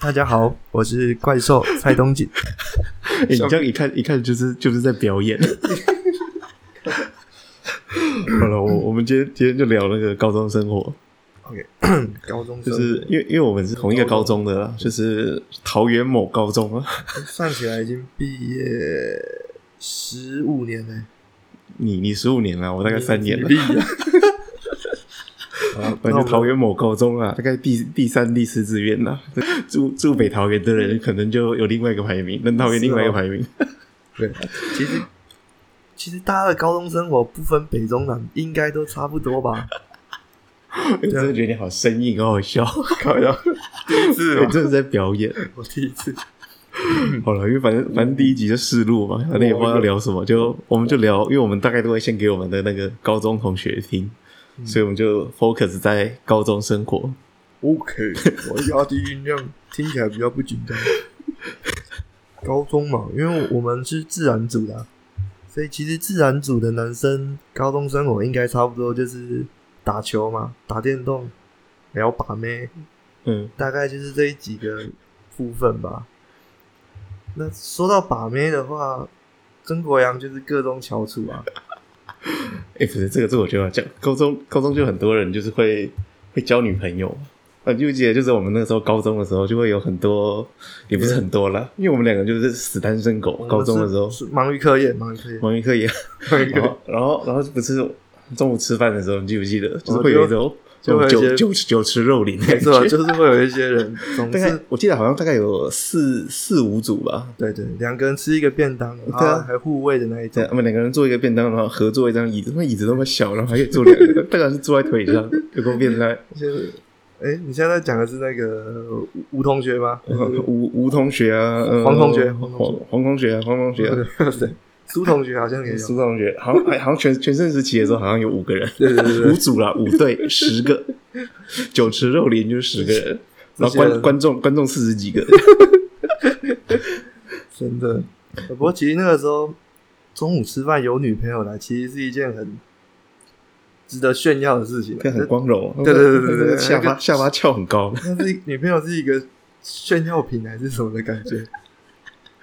大家好，我是怪兽蔡东锦。欸、你这样一看，一看就是就是在表演。好了，我我们今天今天就聊那个高中生活。OK，高中就是因为因为我们是同一个高中的啦，就是桃园某高中啊。算起来已经毕业十五年了。你你十五年了，我大概三年了。反正桃园某高中啊，大概第第三、第四志愿啦。住住北桃园的人，可能就有另外一个排名；南桃园另外一个排名。对，其实其实大家的高中生活不分北中南，应该都差不多吧。我真的觉得你好生硬，好好笑，搞笑。第一次，我真的在表演。我第一次。好了，因为反正反正第一集就试录嘛，反正也不知道要聊什么，就我们就聊，因为我们大概都会先给我们的那个高中同学听。所以我们就 focus 在高中生活。OK，我压低音量，听起来比较不紧张。高中嘛，因为我们是自然组的啊，所以其实自然组的男生高中生活应该差不多就是打球嘛，打电动，聊把妹，嗯，大概就是这几个部分吧。那说到把妹的话，曾国阳就是各中翘楚啊。哎，欸、不是这个，这个、我觉得讲。高中，高中就很多人就是会会交女朋友。啊，就记得就是我们那个时候高中的时候，就会有很多，也不是很多啦，因为我们两个就是死单身狗。高中的时候忙于科研，忙于科研，忙于科研。然后，然后，然后不是中午吃饭的时候，你记不记得？就是会有一种。就酒酒酒池肉林，没错，就是会有一些人。大概我记得好像大概有四四五组吧。对对，两个人吃一个便当，然后，还互喂的那一种。我们两个人坐一个便当，然后合坐一张椅子，那椅子那么小，然后还可以坐两个，大概是坐在腿上，有够变态。就是，哎，你现在讲的是那个吴同学吗？吴吴同学啊，黄同学，黄黄同学啊，黄同学。对。苏同学好像也有，苏同学好像好像全全盛时期的时候好像有五个人，对对对，五组啦，五队十个，酒池肉林就是十个 人，然后观观众观众四十几个，真的。不过其实那个时候中午吃饭有女朋友来，其实是一件很值得炫耀的事情，很光荣。对对对对对，下巴下巴翘很高，那是女朋友是一个炫耀品还是什么的感觉？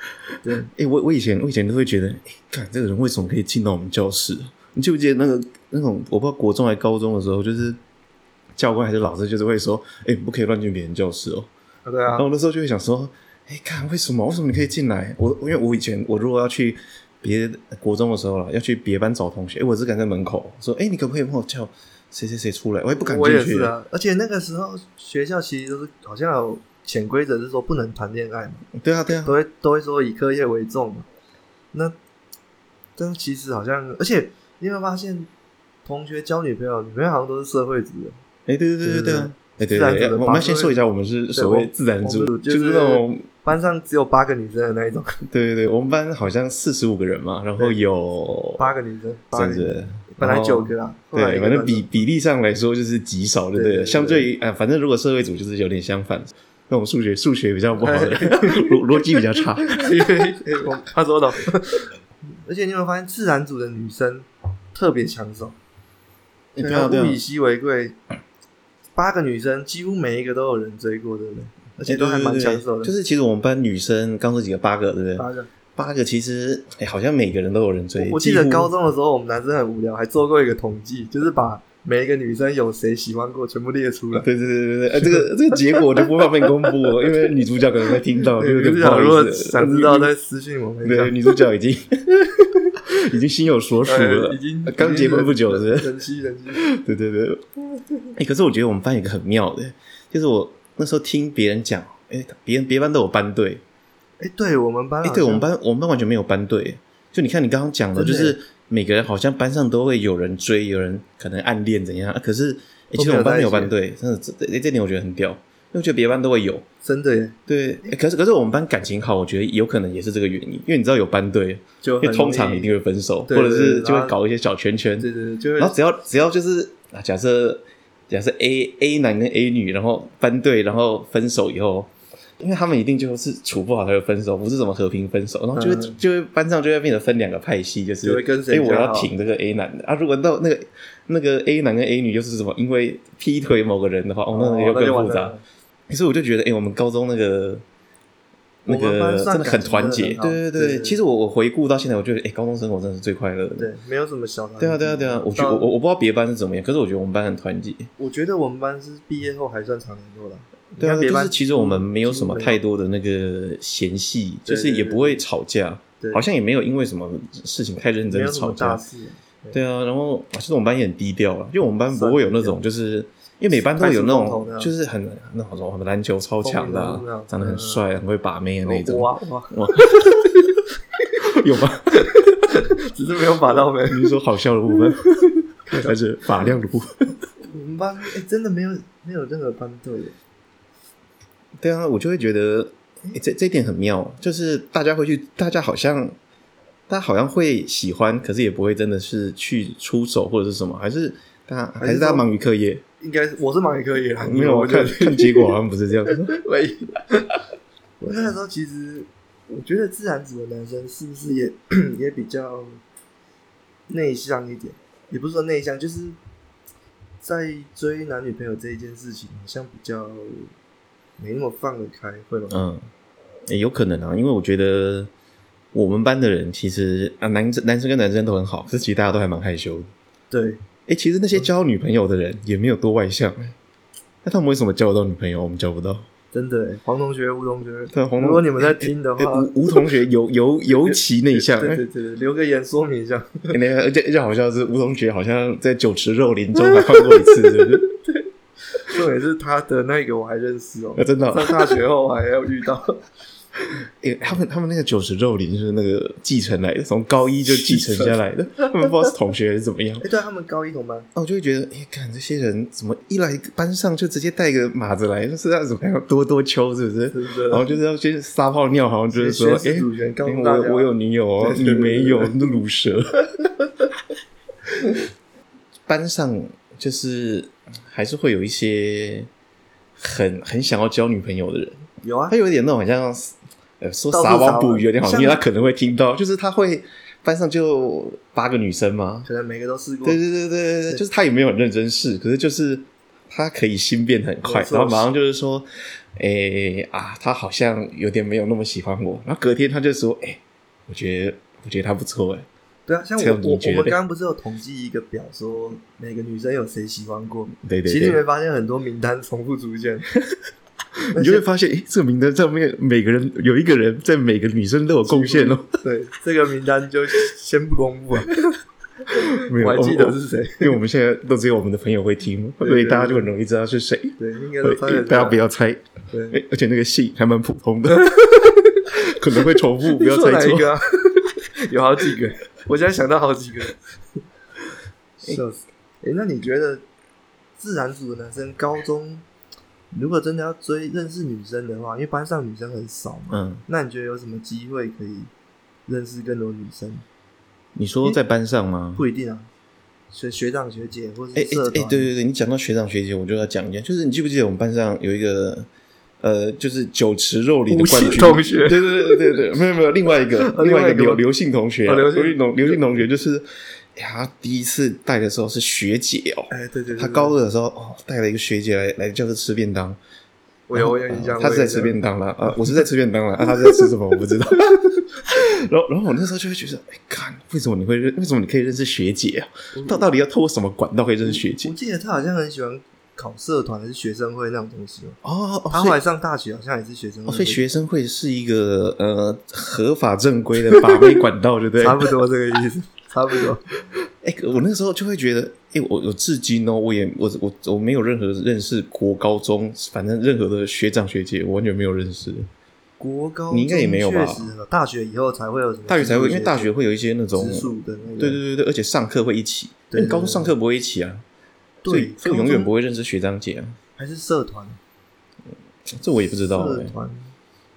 对，哎、欸，我我以前我以前都会觉得，哎、欸，看这个人为什么可以进到我们教室？你记不记得那个那种，我不知道国中还高中的时候，就是教官还是老师，就是会说，哎、欸，不可以乱进别人教室哦。啊对啊。然后那时候就会想说，哎、欸，看为什么？为什么你可以进来？我因为我以前我如果要去别国中的时候了，要去别班找同学，哎、欸，我只敢在门口说，哎、欸，你可不可以帮我叫谁谁谁出来？我也不敢进去。我也是啊。而且那个时候学校其实都是好像有。潜规则是说不能谈恋爱嘛？对啊，对啊，都会都会说以课业为重嘛。那但是其实好像，而且你有没有发现，同学交女朋友，女朋友好像都是社会组的。哎，对对对对对啊！哎，对对对，我们先说一下，我们是所谓自然组，就是那种班上只有八个女生的那一种。对对对，我们班好像四十五个人嘛，然后有八个女生，甚至本来九个啊。对，反正比比例上来说就是极少，对不对？相对于，哎，反正如果社会组就是有点相反。那种数学数学比较不好的，逻逻辑比较差。他说的，而且你有没有发现，自然组的女生特别抢手？对啊，物以稀为贵，八个女生几乎每一个都有人追过，对不对？而且都还蛮抢手的。就是其实我们班女生刚说几个，八个，对不对？八个，八个其实哎，好像每个人都有人追。我记得高中的时候，我们男生很无聊，还做过一个统计，就是把。每一个女生有谁喜欢过，全部列出来。对对对对对，哎，这个这个结果我就不方便公布了，因为女主角可能会听到，对不对？如果想知道，再私信我们。对，女主角已经 已经心有所属了，已经刚结婚不久，是人妻人妻。对对对，哎，可是我觉得我们班有一个很妙的，就是我那时候听别人讲，哎，别人别班都有班队，哎，对我们班，哎，对我们班我们班完全没有班队，就你看你刚刚讲的，就是。每个人好像班上都会有人追，有人可能暗恋怎样啊？可是，欸、其实我们班没有班队，真的这这这点我觉得很屌，因为我觉得别班都会有，真的耶。对，欸、可是可是我们班感情好，我觉得有可能也是这个原因，因为你知道有班队，就通常一定会分手，或者是就会搞一些小圈圈，对对对，就会然后只要只要就是啊，假设假设 A A 男跟 A 女，然后班队，然后分手以后。因为他们一定就是处不好才会分手，不是什么和平分手，然后就会、嗯、就会班上就会变得分两个派系，就是哎，我要挺这个 A 男的啊。如果到那个那个 A 男跟 A 女又是什么，因为劈腿某个人的话，哦，那个又更复杂。可是我就觉得，哎、欸，我们高中那个那个真的很团结，对对对。其实我我回顾到现在，我觉得，哎、欸，高中生活真的是最快乐的。对，没有什么小。对啊对啊对啊，我觉得我我不知道别班是怎么样，可是我觉得我们班很团结。我觉得我们班是毕业后还算常联络的。对啊，就是其实我们没有什么太多的那个嫌隙，就是也不会吵架，好像也没有因为什么事情太认真吵架。对啊，然后其实我们班也很低调啊，因为我们班不会有那种就是。因为每班都有那种，就是很那种什么篮球超强的，长得很帅、很会把妹的那种。哇哇哇！有吗？只是没有把到妹。你说好笑的部分，还是发量的部分？我们班哎，真的没有没有任何班队。对啊，我就会觉得这这一点很妙，就是大家会去，大家好像，大家好像会喜欢，可是也不会真的是去出手或者是什么，还是大家还是大家忙于课业。应该是我是忙于课业，没有我看看结果好像不是这样 子。我那时候其实我觉得自然组的男生是不是也 也比较内向一点？也不是说内向，就是在追男女朋友这一件事情，好像比较没那么放得开，会吗？嗯，欸，有可能啊，因为我觉得我们班的人其实啊，男生男生跟男生都很好，可是其实大家都还蛮害羞的。对。哎、欸，其实那些交女朋友的人也没有多外向，那他们为什么交得到女朋友，我们交不到？真的，黄同学、吴同学，对，黄同学，如果你们在听的话，吴、欸、吴同学尤尤 尤其内向，对对对，留个言说明一下。而且而且好像是吴同学，好像在酒池肉林中还换过一次，是不是？对，重点是他的那个我还认识哦、喔，真的、喔，上大学后还要遇到。哎、欸，他们他们那个九十肉林是那个继承来的，从高一就继承下来的。他们不知道是同学还是怎么样。哎、欸，对，他们高一同班。哦，我就会觉得，哎、欸，看这些人怎么一来班上就直接带个马子来，是要怎么样多多秋，是不是？然后就是要先撒泡尿，好像就是说，哎、我有女友哦，你没有，那卤蛇。班上就是还是会有一些很很想要交女朋友的人，有啊，他有一点那种好像。呃，说撒网捕鱼有点好听，因为他可能会听到，就是他会班上就八个女生嘛，可能每个都试过。对对对对对，就是他也没有很认真试，可是就是他可以心变很快，然后马上就是说，哎、欸、啊，他好像有点没有那么喜欢我，然后隔天他就说，哎、欸，我觉得我觉得他不错哎。对啊，像我我我们刚刚不是有统计一个表，说每个女生有谁喜欢过？对对，其实你会发现很多名单重复出现。你就会发现，诶、欸，这个名单上面每个人有一个人在每个女生都有贡献哦。对，这个名单就先不公布了。没有，我还记得是谁，因为我们现在都只有我们的朋友会听，所以大家就很容易知道是谁。对，应该。大家不要猜。对，欸、而且那个姓还蛮普通的，可能会重复，不要猜错。有好几个，我现在想到好几个。笑死！哎、欸，那你觉得自然组的男生高中？如果真的要追认识女生的话，因为班上女生很少嘛，嗯，那你觉得有什么机会可以认识更多女生？你说在班上吗？不一定啊，学学长学姐或者是社团。哎哎哎，对对对，你讲到学长学姐，我就要讲一下，就是你记不记得我们班上有一个呃，就是酒池肉林的冠军同学？对对对对对，没有没有，另外一个另外一个刘刘姓同学，刘姓同刘姓同学就是。他第一次带的时候是学姐哦，哎，对对，他高二的时候哦，带了一个学姐来来教室吃便当。我有我有印象，他是在吃便当了啊，我是在吃便当了啊，他是在吃什么我不知道。然后然后我那时候就会觉得，哎，看为什么你会认？为什么你可以认识学姐啊？到到底要透过什么管道可以认识学姐？我记得他好像很喜欢考社团还是学生会那种东西哦。哦，他后来上大学好像也是学生会，所以学生会是一个呃合法正规的法规管道，对不对？差不多这个意思。差不多，哎、欸，我那时候就会觉得，哎、欸，我我至今哦，我也我我我没有任何认识国高中，反正任何的学长学姐，我完全没有认识。国高你应该也没有吧？大学以后才会有什么？大学才会，因为大学会有一些那种的那个，对对对对，而且上课会一起。对，对，对，高中上课不会一起啊，对，所以，所以永远不会认识学长姐啊。还是社团？这我也不知道、欸。社团。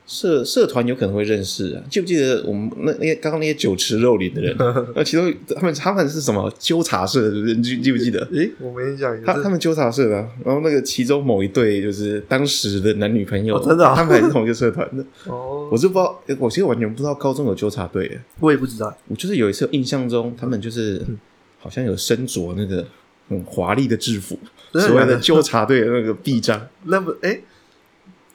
社社团有可能会认识啊，记不记得我们那那些刚刚那些酒池肉林的人？那其中他们他们是什么纠察社？你记记不记得？诶，我没印象。他他们纠察社的，然后那个其中某一对就是当时的男女朋友，哦、真的、啊，他们还是同一个社团的。哦，我就不知道，我其实完全不知道高中有纠察队。我也不知道，我就是有一次印象中，他们就是好像有身着那个很华丽的制服，所谓的纠察队的那个臂章。那不哎。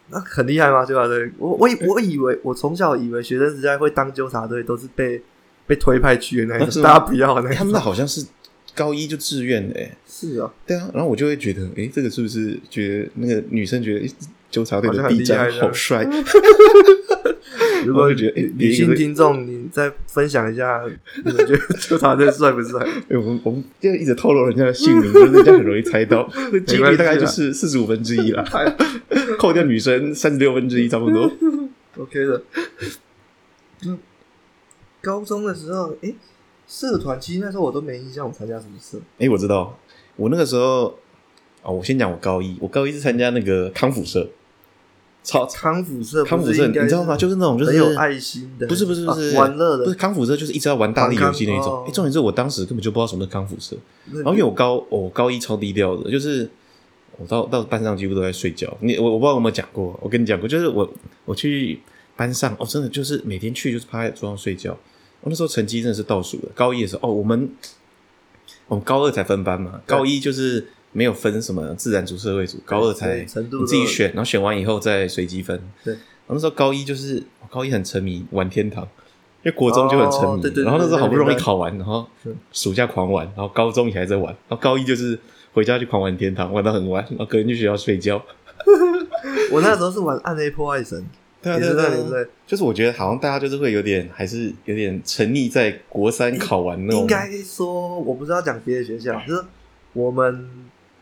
那很厉害吗？纠察队，我我以我以为我从小以为学生时代会当纠察队都是被被推派去的那种，大家不要那个。他们那好像是高一就志愿的，哎，是啊，对啊。然后我就会觉得，哎，这个是不是觉得那个女生觉得纠察队的队长好帅？如果觉得女性听众，你再分享一下，你们觉得纠察队帅不帅？哎，我们我们就一直透露人家的姓名，人家很容易猜到，几率大概就是四十五分之一了，扣掉女生三十六分之一，差不多。OK 的。嗯，高中的时候，哎，社团其实那时候我都没印象，我参加什么社？哎，我知道，我那个时候啊，我先讲我高一，我高一是参加那个康复社。超康复社，康复社，你知道吗？就是那种就是很有爱心的，不是不是不是玩乐的，不是康复社，就是一直要玩大力游戏那种。哎，重点是我当时根本就不知道什么是康复社，然后因为我高我高一超低调的，就是我到到班上几乎都在睡觉。你我我不知道有没有讲过，我跟你讲过，就是我我去班上，哦，真的就是每天去就是趴在桌上睡觉。我那时候成绩真的是倒数的，高一的时候哦，我们我们高二才分班嘛，高一就是。没有分什么自然组、社会组，高二才你自己选，然后选完以后再随机分。对，然后那时候高一就是高一很沉迷玩天堂，因为国中就很沉迷，哦、对对对，然后那时候好不容易考完，然后暑假狂玩，然后高中也还在玩，然后高一就是回家去狂玩天堂，玩到很晚，然后隔天去学校睡觉。我那时候是玩暗黑破坏神，对啊对对对对，就是我觉得好像大家就是会有点还是有点沉溺在国三考完那种。应该说，我不知道讲别的学校，就是我们。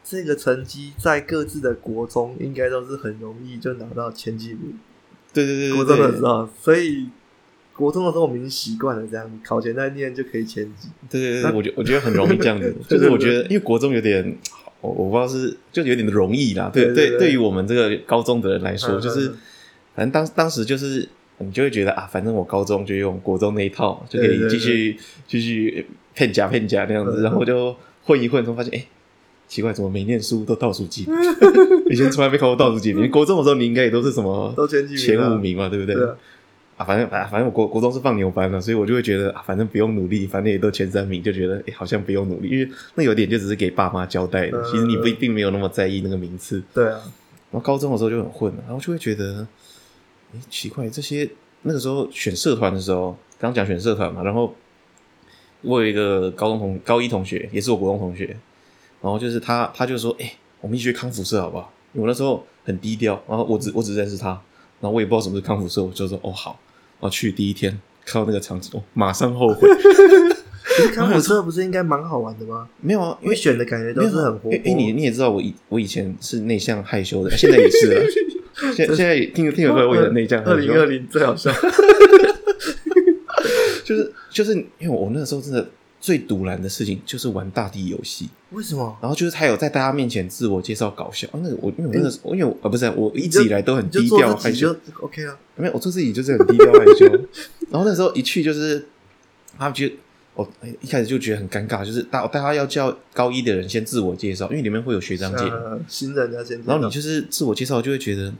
这个成绩在各自的国中应该都是很容易就拿到前几名。对对对，对，国中的时候，所以国中的时候我们已经习惯了这样，考前再念就可以前几。对对对，我觉我觉得很容易这样子，就是我觉得因为国中有点，我我不知道是就有点容易啦。对对，对于我们这个高中的人来说，就是反正当当时就是你就会觉得啊，反正我高中就用国中那一套就可以继续继续骗假骗假那样子，然后就混一混，之后发现哎。奇怪，怎么没念书都倒数几名？以前从来没考过倒数几名。国中的时候，你应该也都是什么都前几名，前五名嘛，对不对？啊，反正啊，反正我国国中是放牛班的，所以我就会觉得啊，反正不用努力，反正也都前三名，就觉得哎，好像不用努力，因为那有点就只是给爸妈交代的。其实你不一定没有那么在意那个名次。对啊。然后高中的时候就很混了，然后就会觉得，哎，奇怪，这些那个时候选社团的时候，刚讲选社团嘛，然后我有一个高中同高一同学，也是我国中同学。然后就是他，他就说：“哎、欸，我们一起去康复社好不好？”因为我那时候很低调，然后我只我只认识他，然后我也不知道什么是康复社，我就说：“哦，好。”然后去第一天看到那个场景，哦，马上后悔。康复社不是应该蛮好玩的吗？没有啊，因为选的感觉都是很活泼。哎、欸，你你也知道我以我以前是内向害羞的，现在也是了。现现在听听得出来我也很内向。二零二零最好笑，就是就是因为我那个时候真的。最赌烂的事情就是玩大地游戏，为什么？然后就是他有在大家面前自我介绍搞笑啊，那个我因为我那个我因为我啊不是我一直以来都很低调害羞，OK 啊，没有我做自己就是很低调害羞，然后那时候一去就是他们觉得我一开始就觉得很尴尬，就是大大家要叫高一的人先自我介绍，因为里面会有学长姐，新人要先，然后你就是自我介绍就会觉得，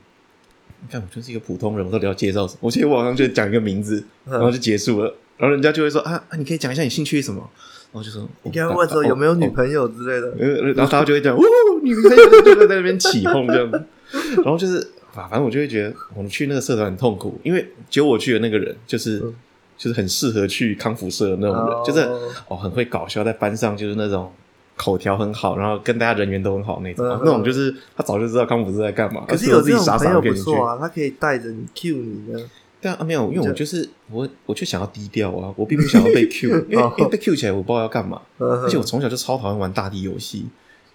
你看我就是一个普通人，我到底要介绍什么？我记得我好像就讲一个名字，然后就结束了。然后人家就会说啊，你可以讲一下你兴趣是什么？然后就说你刚刚问说有没有女朋友之类的，然后大家就会讲哦，女朋友就会在那边起哄这样子。然后就是啊，反正我就会觉得我们去那个社团很痛苦，因为只有我去的那个人就是就是很适合去康复社的那种人，就是哦很会搞笑，在班上就是那种口条很好，然后跟大家人缘都很好那种。那种就是他早就知道康辅社在干嘛，可是有这种朋友不错啊，他可以带着你 cue 你的。对啊，没有，因为我就是我，我就想要低调啊，我并不想要被 Q，因为因为被 Q 起来，我不知道要干嘛。而且我从小就超讨厌玩大地游戏，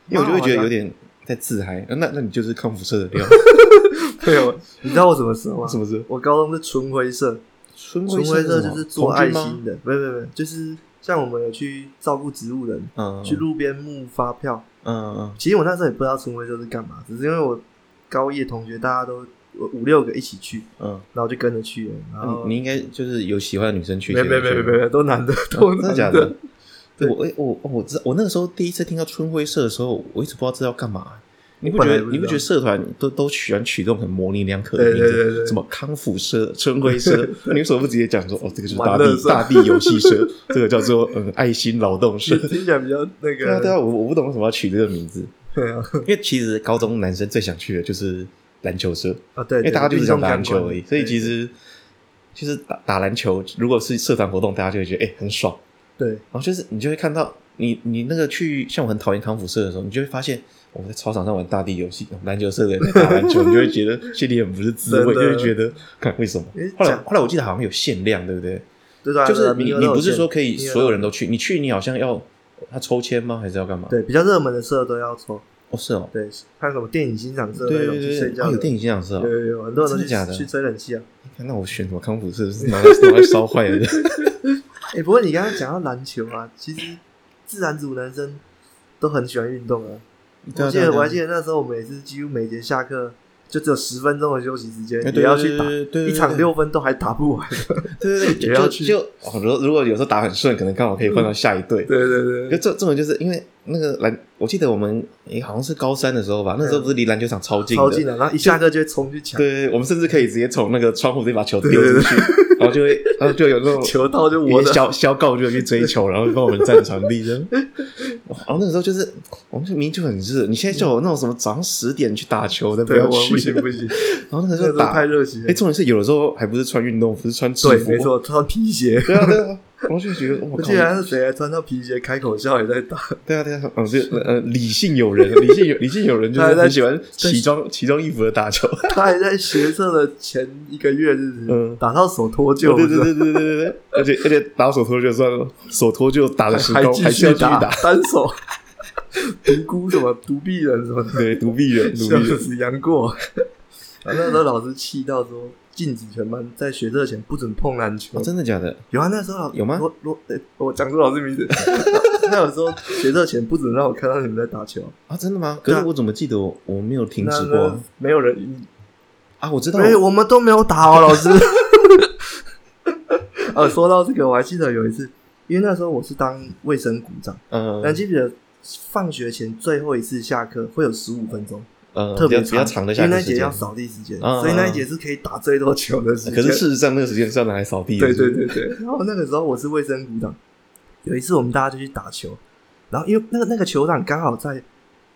因为我就会觉得有点在自嗨。那那你就是康复社的料。对哦，你知道我什么时候吗？什么时候？我高中是纯灰色，纯灰色就是做爱心的，没有没有没有，就是像我们有去照顾植物人，嗯，去路边募发票，嗯嗯。其实我那时候也不知道春晖社是干嘛，只是因为我高一的同学大家都。五六个一起去，嗯，然后就跟着去了。然后你应该就是有喜欢的女生去，没没没没没，都男的，都真的假的？对，我我我知我那个时候第一次听到春晖社的时候，我一直不知道这要干嘛。你不觉得你不觉得社团都都喜欢取这种很模棱两可的名字？什么康复社、春晖社？那 你为什么不直接讲说哦，这个是大地大地游戏社，这个叫做嗯爱心劳动社？听起来比较那个。对啊对啊，我我不懂为什么要取这个名字。对啊，因为其实高中男生最想去的就是。篮球社啊，对，因为大家就是想打篮球而已，所以其实其实打打篮球，如果是社团活动，大家就会觉得哎、欸、很爽。对，然后就是你就会看到你你那个去像我很讨厌康复社的时候，你就会发现我们在操场上玩大地游戏，篮球社的人在打篮球，你就会觉得心里很不是滋味，就会觉得看为什么？后来后来我记得好像有限量，对不对？对对，就是你你不是说可以所有人都去，你去你好像要他抽签吗？还是要干嘛？对，比较热门的社都要抽。哦，是哦，对，还有什么电影欣赏社对对对，还有电影欣赏社，对对对，很多人都假的去吹冷气啊。那我选什么康复社？是拿来拿来烧坏了。哎，不过你刚刚讲到篮球啊，其实自然组男生都很喜欢运动啊。我记得我还记得那时候，我们也是几乎每节下课。就只有十分钟的休息时间，也要去打一场六分都还打不完。对对对，也要去。就如如果有时候打很顺，可能刚好可以换到下一队。对对对。就这这种就是因为那个篮，我记得我们诶好像是高三的时候吧，那时候不是离篮球场超近，超近的，然后一下课就会冲去抢。对，我们甚至可以直接从那个窗户直接把球丢出去，然后就会然后就有那种 球道就我的消消告就去追球，然后帮我们占场地这样。然后那个时候就是我们明明就很热，你现在叫我那种什么早上十点去打球的，不要去。不行不行，然后那个时候打太热血。哎，重点是有的时候还不是穿运动服，是穿制服。对，没错，穿皮鞋。对啊对啊，然后就觉得我靠，竟然是谁还穿到皮鞋开口笑也在打？对啊对啊，嗯，这呃理性友人，理性有理性友人就是很喜欢奇装奇装异服的打球。他还在学测的前一个月日子，嗯，打到手脱臼。对对对对对对对，而且而且打手脱臼算了，手脱臼打的时候还继续打单手。独孤什么独臂人什么的，对，独臂人，独臂人杨过。那时候老师气到说，禁止全班在学测前不准碰篮球。真的假的？有啊，那时候有吗？我我我讲出老师名字。他有说学测前不准让我看到你们在打球啊？真的吗？可是我怎么记得我我没有停止过？没有人啊？我知道，哎，我们都没有打哦，老师。呃，说到这个，我还记得有一次，因为那时候我是当卫生股长，嗯，但记得。放学前最后一次下课会有十五分钟，呃，特别比较长的，因为那节要扫地时间，所以那一节是可以打最多球的时间。可是事实上，那个时间是要拿来扫地的。对对对对。然后那个时候我是卫生股长，有一次我们大家就去打球，然后因为那个那个球场刚好在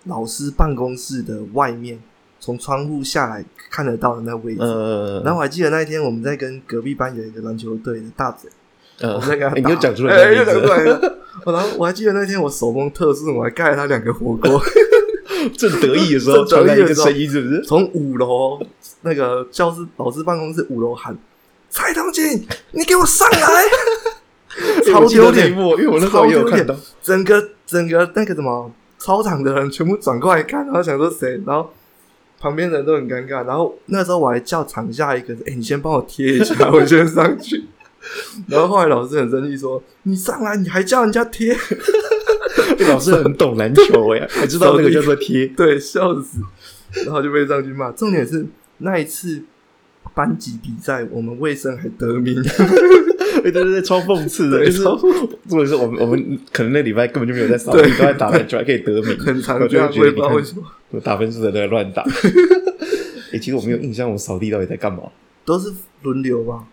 老师办公室的外面，从窗户下来看得到的那个位置。然后我还记得那一天我们在跟隔壁班有一个篮球队的大嘴，我们在跟他打，你又讲出来，又讲出来了。然后我还记得那天我手工特殊，我还盖了他两个火锅。正得意的时候，传来一个声音，是不是？从五楼那个教室老师办公室五楼喊：“蔡东进，你给我上来！”超丢脸，因为我那时候也有看到，整个整个那个什么操场的人全部转过来看，然后想说谁，然后旁边人都很尴尬。然后那时候我还叫场下一个：“哎，你先帮我贴一下，我先上去。”然后后来老师很生气，说：“你上来，你还叫人家贴？” 老师很懂篮球哎，还知道那个叫做贴。对，笑死。然后就被上去骂。重点是那一次班级比赛，我们卫生还得名。对对对，超讽刺的，就是重点是我们我们可能那礼拜根本就没有在扫地，都在打篮球，还可以得名。很常，我就会觉得你看，为什么打分数的都在乱打。哎，其实我没有印象，我们扫地到底在干嘛？都是轮流吧。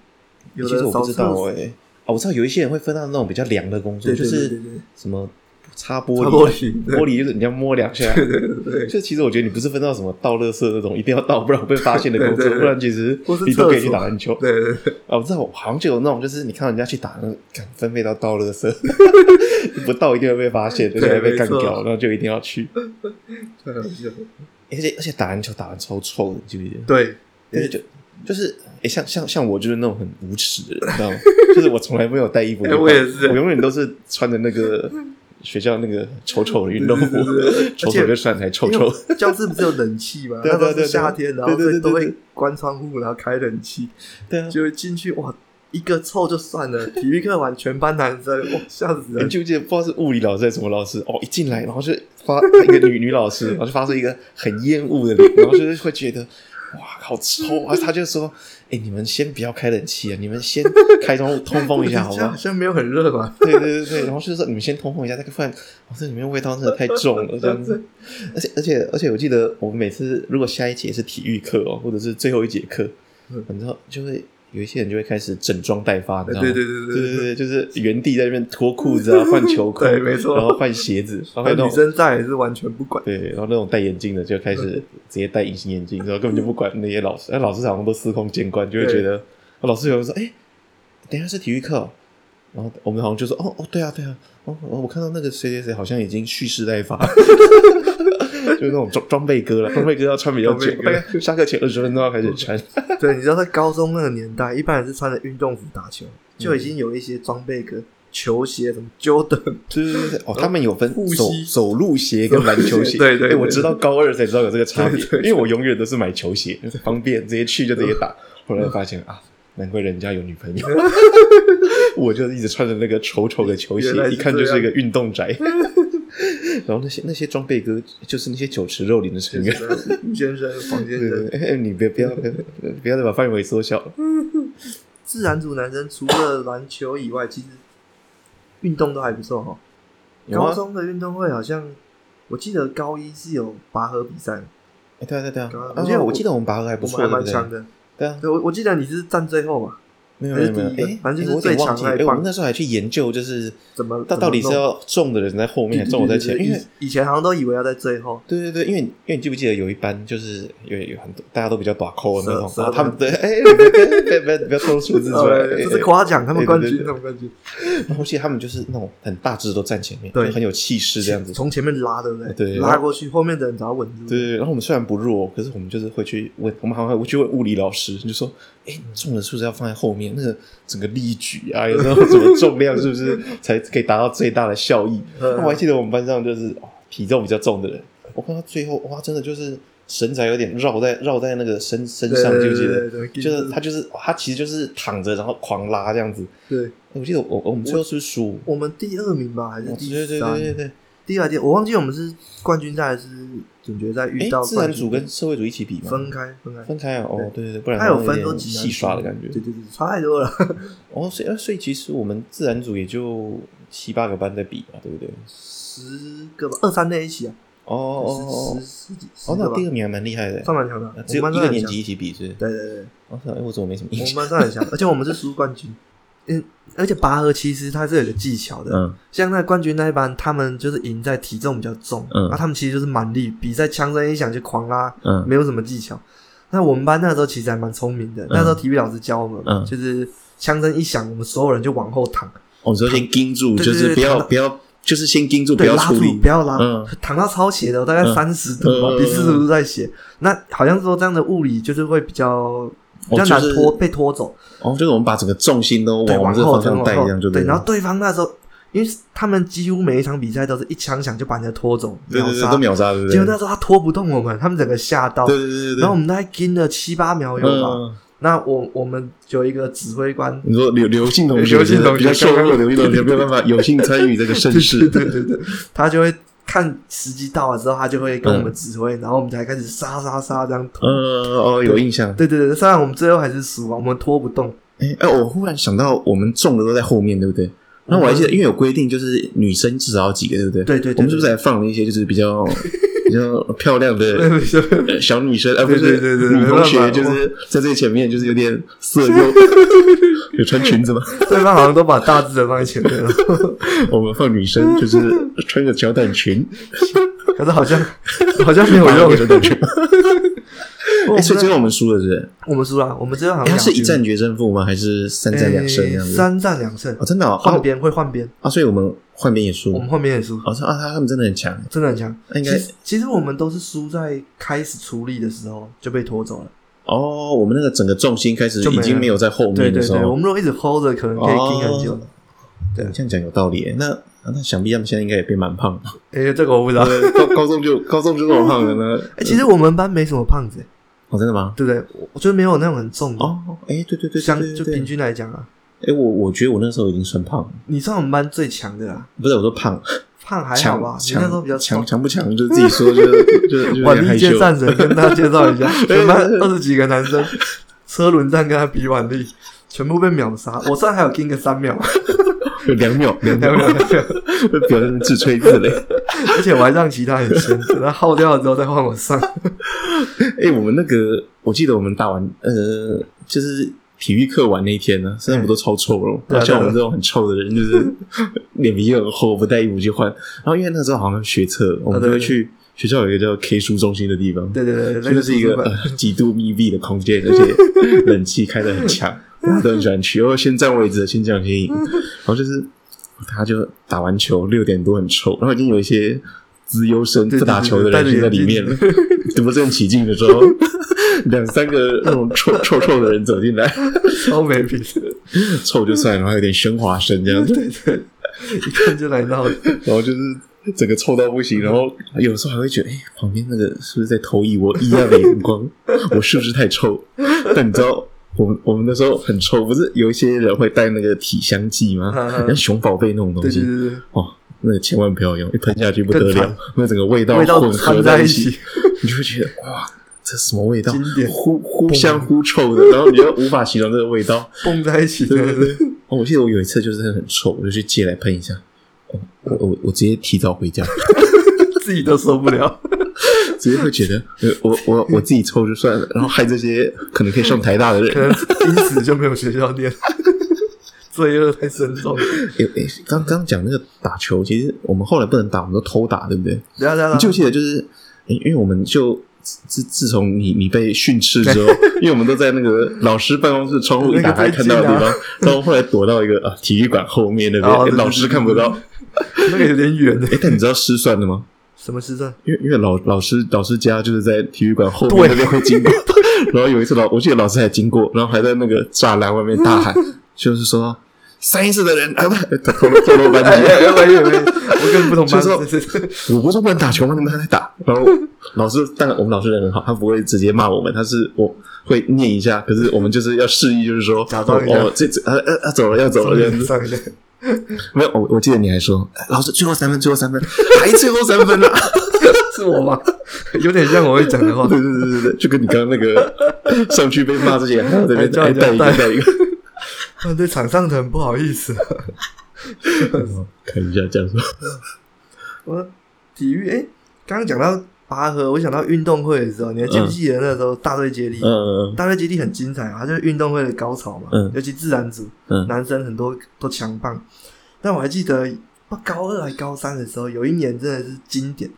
其实我不知道哎、欸，哦，我知道有一些人会分到那种比较凉的工作，就是什么擦玻璃，玻璃，就是你要摸两下。对对对，就其实我觉得你不是分到什么倒垃圾那种，一定要倒不然被发现的工作，不然其实你都可以去打篮球。对对对，哦，我知道，我好像就有那种，就是你看人家去打，那敢分配到倒垃圾，不倒一定会被发现，而且还被干掉，然后就一定要去。而且而且打篮球打的超臭的，记不记得？对，而且就就是。诶，像像像我就是那种很无耻的人，你知道吗？就是我从来没有带衣服，我也是，我永远都是穿的那个学校那个丑丑的运动服，丑丑就算才丑丑。教室不是有冷气吗？对对对，夏天然后都会关窗户，然后开冷气，对啊，就会进去哇，一个臭就算了，体育课完全班男生哇，吓死人！你记不记得不知道是物理老师还是什么老师哦，一进来然后就发一个女女老师，然后就发出一个很厌恶的脸，然后就是会觉得。哇，好臭啊！他就说：“哎、欸，你们先不要开冷气啊，你们先开窗通风一下，好吗？现在没有很热吧？对对对对，然后就是说你们先通风一下，那个饭，哇，这里面味道真的太重了，这样子。而且而且而且，我记得我们每次如果下一节是体育课哦，或者是最后一节课，然后就会有一些人就会开始整装待发，你知道吗？对对对对对对对，就是原地在那边脱裤子啊，换球裤，对，没错，然后换鞋子，然后女生在也是完全不管，对，然后那种戴眼镜的就开始 直接戴隐形眼镜，然后根本就不管那些老师，那老师好像都司空见惯，就会觉得，老师有人说，哎，等一下是体育课，然后我们好像就说，哦哦，对啊对啊，哦，我看到那个谁谁谁好像已经蓄势待发。就是那种装装备哥了，装备哥要穿比较久，大概下课前二十分钟要开始穿。对，你知道在高中那个年代，一般人是穿着运动服打球，就已经有一些装备哥，球鞋什么 Jordan，对对对，哦，他们有分走走路鞋跟篮球鞋。对对，我直到高二才知道有这个差别，因为我永远都是买球鞋，方便直接去就直接打。后来发现啊，难怪人家有女朋友，我就一直穿着那个丑丑的球鞋，一看就是一个运动宅。然后那些那些装备哥就是那些酒池肉林的成员，吴先生、房间生。哎，你别不要不要再把范围缩小了。自然组男生除了篮球以外，其实运动都还不错哈。高中的运动会好像，我记得高一是有拔河比赛。哎，对啊对啊，而且我记得我们拔河还不错，还蛮强的。对啊，我我记得你是站最后嘛。没有没有没有，哎，反正就是最强的。哎，我们那时候还去研究，就是怎么到到底是要重的人在后面，还是重我在前面？因为以前好像都以为要在最后。对对对，因为因为你记不记得有一班就是有有很多大家都比较短扣的那种，然后他们对，哎，不要不要不要说数字出来，这是夸奖他们冠军，他们冠军。然后其实他们就是那种很大只都站前面，对，很有气势这样子，从前面拉，对不对？对，拉过去，后面的人只要稳住。对对，然后我们虽然不弱，可是我们就是会去问，我们好像会去问物理老师，就说，哎，重的是不是要放在后面？那个整个。力矩啊，有时候什么重量是不是 才可以达到最大的效益？我还记得我们班上就是体重比较重的人，我看到最后哇，真的就是绳子有点绕在绕在那个身身上，就记得就是他就是他其实就是躺着然后狂拉这样子。对，我记得我我们最后是输？我们第二名吧，还是第三？对对对对对。第二第我忘记我们是冠军赛还是准决赛遇到自然组跟社会主义一起比吗？分开分开分开啊！哦，对对对，不然他有分多几戏耍的感觉，对对对，差太多了。哦，所以所以其实我们自然组也就七八个班在比嘛，对不对？十个吧，二三在一起啊。哦哦十十几哦，那第二名还蛮厉害的，算蛮强的。只有一个年级一起比是？对对对。哦，哎，我怎么没什么印象？我们班上很强，而且我们是输冠军。嗯，而且拔河其实它是有个技巧的，嗯，像那冠军那一班，他们就是赢在体重比较重，嗯，那他们其实就是蛮力，比赛枪声一响就狂拉，嗯，没有什么技巧。那我们班那时候其实还蛮聪明的，那时候体育老师教我们，嗯，就是枪声一响，我们所有人就往后躺，哦，首先盯住，就是不要不要，就是先盯住，不要拉住，不要拉，嗯，躺到超斜的，大概三十度吧，比四十度再斜。那好像说这样的物理就是会比较。比较难拖，被拖走。哦，就是我们把整个重心都往这个方向带一样，就对。然后对方那时候，因为他们几乎每一场比赛都是一枪响就把人家拖走，秒杀，都秒杀，对不对？结果那时候他拖不动我们，他们整个吓到。对对对对。然后我们大概跟了七八秒有吧。那我我们有一个指挥官，你说刘刘信同学，刘信同学，瘦弱刘信同学没有办法有幸参与这个盛世，对对对，他就会。看时机到了之后，他就会跟我们指挥，然后我们才开始杀杀杀这样拖。呃哦，有印象。对对对，虽然我们最后还是输了，我们拖不动。哎哎，我忽然想到，我们中的都在后面，对不对？那我还记得，因为有规定，就是女生至少要几个，对不对？对对。我们是不是还放了一些就是比较比较漂亮的 小女生？啊，不是对对对，女同学，就是在最前面，就是有点色诱。有穿裙子吗？对方好像都把大字的放在前面了。我们放女生就是穿个小短裙，可是好像好像没有用哎，所以最后我们输了，是不是？我们输了，我们最后好像是一战决胜负吗？还是三战两胜这样子？三战两胜哦，真的换边会换边啊，所以我们换边也输，我们换边也输。哦，啊，他他们真的很强，真的很强。应该其实我们都是输在开始出力的时候就被拖走了。哦，我们那个整个重心开始已经没有在后面的时候，对对对，我们如果一直 hold 着，可能可以撑很久。对，这样讲有道理。那那想必他们现在应该也变蛮胖。诶，这个我不知道。高高中就高中就那么胖的呢？诶，其实我们班没什么胖子。哦，真的吗？对不对？我觉得没有那种很重的。哦，哎，对对对，相就平均来讲啊。哎，我我觉得我那时候已经算胖了。你算我们班最强的啦。不是，我说胖。胖还好吧？强那时候比较强，强不强就自己说，就就就腕力接战神，跟大家介绍一下，全班二十几个男生，车轮战跟他比腕力，全部被秒杀。我虽然还有跟个三秒，有两秒，两秒，两秒，表现自吹自擂，而且我还让其他人先，等他耗掉了之后再换我上。哎，我们那个，我记得我们打完，呃，就是体育课完那一天呢，身上不都超臭了？然后像我们这种很臭的人，就是脸皮又很厚，不带衣服去换。然后因为那时候好像学测，我们都会去学校有一个叫 K 书中心的地地方。对对对，那就是一个极度密闭的空间，而且冷气开得很强，大家都很喜欢去。哦，先占位置，先这样先赢。然后就是他就打完球六点多很臭，然后已经有一些资优生不打球的人就在里面了，不正起劲的时候。两三个那种臭臭臭的人走进来，超没品，臭就算了，然后有点喧哗声这样子，对对，一看就来闹的，然后就是整个臭到不行，然后有时候还会觉得，哎、欸，旁边那个是不是在投以我异样的眼光？我是不是太臭？但你知道，我们我们那时候很臭，不是有一些人会带那个体香剂吗？像熊宝贝那种东西，对对对，哦，那个千万不要用，一喷下去不得了，那整个味道混合在一起，你就会觉得哇。这什么味道？忽忽香忽臭的，然后你又无法形容这个味道，蹦在一起。对对对。哦，我记得我有一次就是很臭，我就去借来喷一下。哦，我我我直接提早回家，自己都受不了，直接会觉得，我我我自己抽就算了，然后害这些可能可以上台大的人，可能因此就没有学校念，罪恶太深重。诶诶，刚刚讲那个打球，其实我们后来不能打，我们都偷打，对不对？对啊对啊。你记得就是，因为我们就。自自从你你被训斥之后，因为我们都在那个老师办公室窗户一打开看到的地方，然后后来躲到一个啊体育馆后面那边，老师看不到，那个有点远的。哎，但你知道失算的吗？什么失算？因为因为老老师老师家就是在体育馆后面那边会经过，然后有一次老我记得老师还经过，然后还在那个栅栏外面大喊，就是说。三一四的人啊，不，透露透露班级，我跟不同班。我不是不能打球吗？你们还在打？然后老师，但我们老师人很好，他不会直接骂我们，他是我会念一下。可是我们就是要示意，就是说，哦，这这，呃呃，走了，要走了，这样子。没有，我我记得你还说，老师最后三分，最后三分，还最后三分呢？是我吗？有点像我会讲的话。对对对对对，就跟你刚刚那个上去被骂之前，这边再带一个，带一个。啊，对场上的很不好意思。看一下这样说。我体育诶，刚刚讲到拔河，我想到运动会的时候，你还记不记得那时候大队接力？嗯嗯，大队接力很精彩啊，就是运动会的高潮嘛。嗯，尤其自然组，嗯，男生很多都强棒。但我还记得，高二还高三的时候，有一年真的是经典。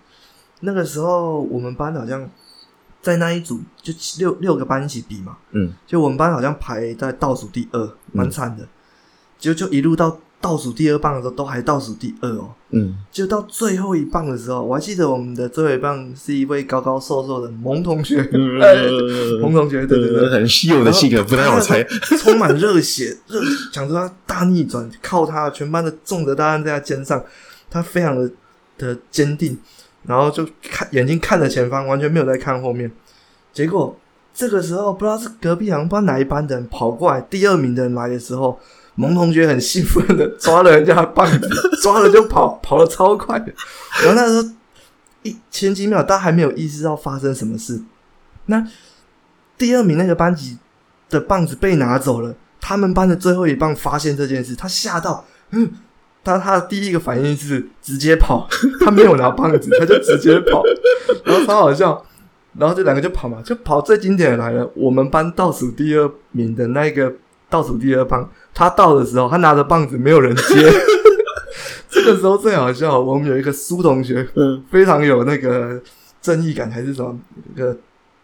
那个时候我们班好像。在那一组就六六个班一起比嘛，嗯，就我们班好像排在倒数第二，蛮惨的，就就一路到倒数第二棒的时候都还倒数第二哦，嗯，就到最后一棒的时候，我还记得我们的最后一棒是一位高高瘦瘦的蒙同学，蒙同学，对对对，很稀有的性格，不太好猜，充满热血，热想着他大逆转，靠他全班的重责大任在他肩上，他非常的的坚定。然后就看眼睛看着前方，完全没有在看后面。结果这个时候，不知道是隔壁好像不知道哪一班的人跑过来，第二名的人来的时候，蒙同学很兴奋的抓了人家的棒子，抓了就跑，跑得超快。然后那时候一前几秒，大家还没有意识到发生什么事。那第二名那个班级的棒子被拿走了，他们班的最后一棒发现这件事，他吓到，嗯。他他的第一个反应是直接跑，他没有拿棒子，他就直接跑，然后超好笑，然后这两个就跑嘛，就跑最经典的来了，我们班倒数第二名的那个倒数第二棒，他到的时候，他拿着棒子，没有人接，这个时候最好笑，我们有一个苏同学，嗯，非常有那个正义感还是什么，一个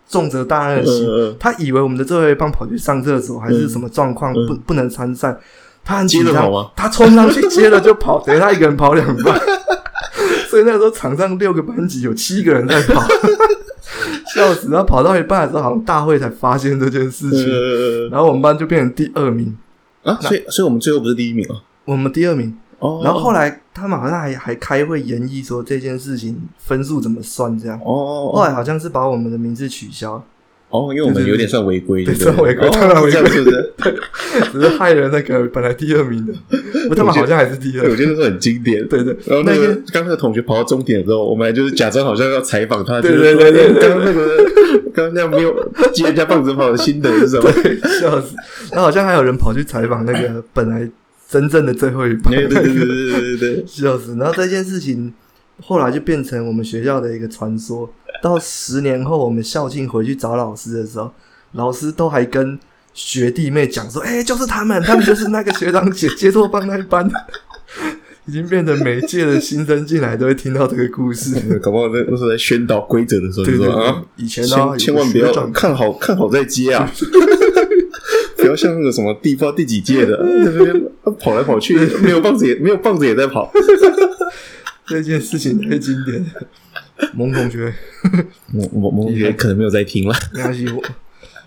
重责大任的心，他以为我们的最后一棒跑去上厕所还是什么状况，不不能参赛。他很紧张，他冲上去接了就跑，等于他一个人跑两半，所以那时候场上六个班级有七个人在跑，笑死！然后跑到一半的时候，好像大会才发现这件事情，然后我们班就变成第二名啊，所以所以我们最后不是第一名啊，我们第二名哦。然后后来他们好像还还开会研议说这件事情分数怎么算这样哦，后来好像是把我们的名字取消。哦，因为我们有点算违规，算违规，当然违规，对，只是害了那个本来第二名的，他们好像还是第二，我觉得是很经典，对对。然后那个刚那个同学跑到终点的时候，我们还就是假装好像要采访他，对对对对，刚刚那个刚刚没有接人家棒子跑的心得是什么？笑死！然后好像还有人跑去采访那个本来真正的最后一棒，对对对对对，笑死！然后这件事情后来就变成我们学校的一个传说。到十年后，我们校庆回去找老师的时候，老师都还跟学弟妹讲说：“哎、欸，就是他们，他们就是那个学长姐接错帮那一班。”已经变成每届的新生进来都会听到这个故事，搞不好在那时候在宣导规则的时候就说，对对对啊，以前啊千万不要看好看好再接啊，不要像那个什么第不知道第几届的那边跑来跑去，没有棒子也没有棒子也在跑，这件事情太经典了。蒙同学，蒙蒙蒙同学可能没有在听了，没关系，我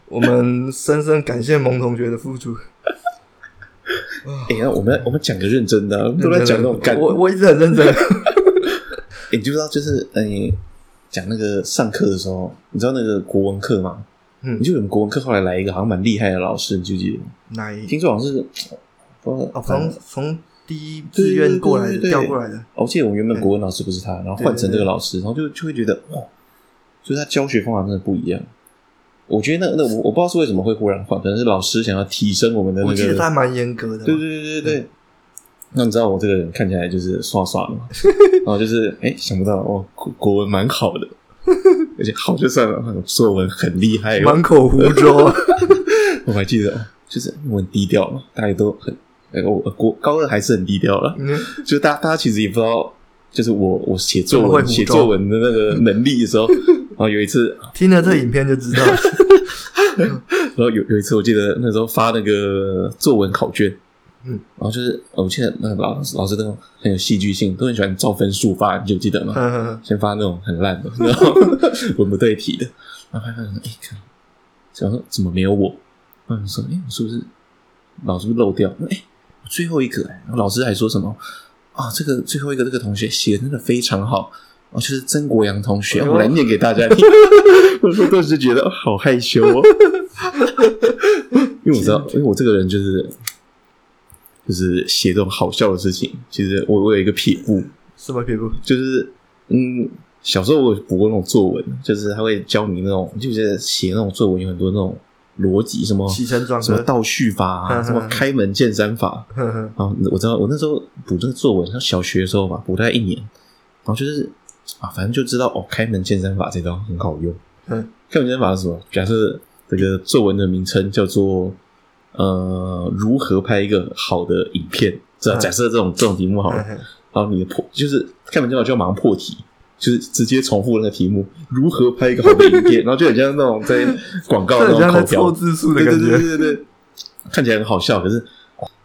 我们深深感谢蒙同学的付出。哎呀，我们我们讲个认真的，都在讲那种感。我我一直很认真。哎，你知不知道，就是哎，讲那个上课的时候，你知道那个国文课吗？嗯，你就我们国文课后来来一个好像蛮厉害的老师，你记不记得？哪一？听说好像是哦，从从第一志愿过来调过来的。我记得我们原本国文老师不是他，然后换成这个老师，然后就就会觉得哇，就是他教学方法真的不一样。我觉得那那我我不知道是为什么会忽然换，可能是老师想要提升我们的那个。我觉得他蛮严格的。对对对对对。那你知道我这个人看起来就是刷刷的嘛，然后就是哎，想不到哦，国国文蛮好的，而且好就算了，作文很厉害，满口胡诌。我还记得，就是我很低调嘛，大家都很哎，我国高二还是很低调了，就大家大家其实也不知道，就是我我写作文写作文的那个 能力的时候。然后有一次 听了这影片就知道，然后有有一次我记得那时候发那个作文考卷，嗯，然后就是我记得那个老老师那种很有戏剧性，都很喜欢照分数发，你就记得吗？呵呵先发那种很烂的，然后文不对题的，然后还看说哎看，想说怎么没有我？然后说哎我是不是老师漏掉？哎最后一个老师还说什么啊这个最后一个这个同学写的真的非常好。哦，就是曾国阳同学，我来念给大家听。我说顿时觉得好害羞哦，因为我知道，因为我这个人就是就是写这种好笑的事情。其实我我有一个撇步，什么撇步？就是嗯，小时候我有补过那种作文，就是他会教你那种，就是写那种作文有很多那种逻辑，什么起承转合，什么倒叙法啊，什么 开门见山法。啊，我知道，我那时候补这个作文，像小学的时候吧，补大概一年，然后就是。啊，反正就知道哦，开门见山法这招很好用。嗯，开门见山法是什么？假设这个作文的名称叫做呃，如何拍一个好的影片？这假设这种这种题目好了，然后你的破就是开门见山法就要马上破题，就是直接重复那个题目，如何拍一个好的影片？然后就很像那种在广告 那种口条字数的感觉，对对对对，看起来很好笑。可是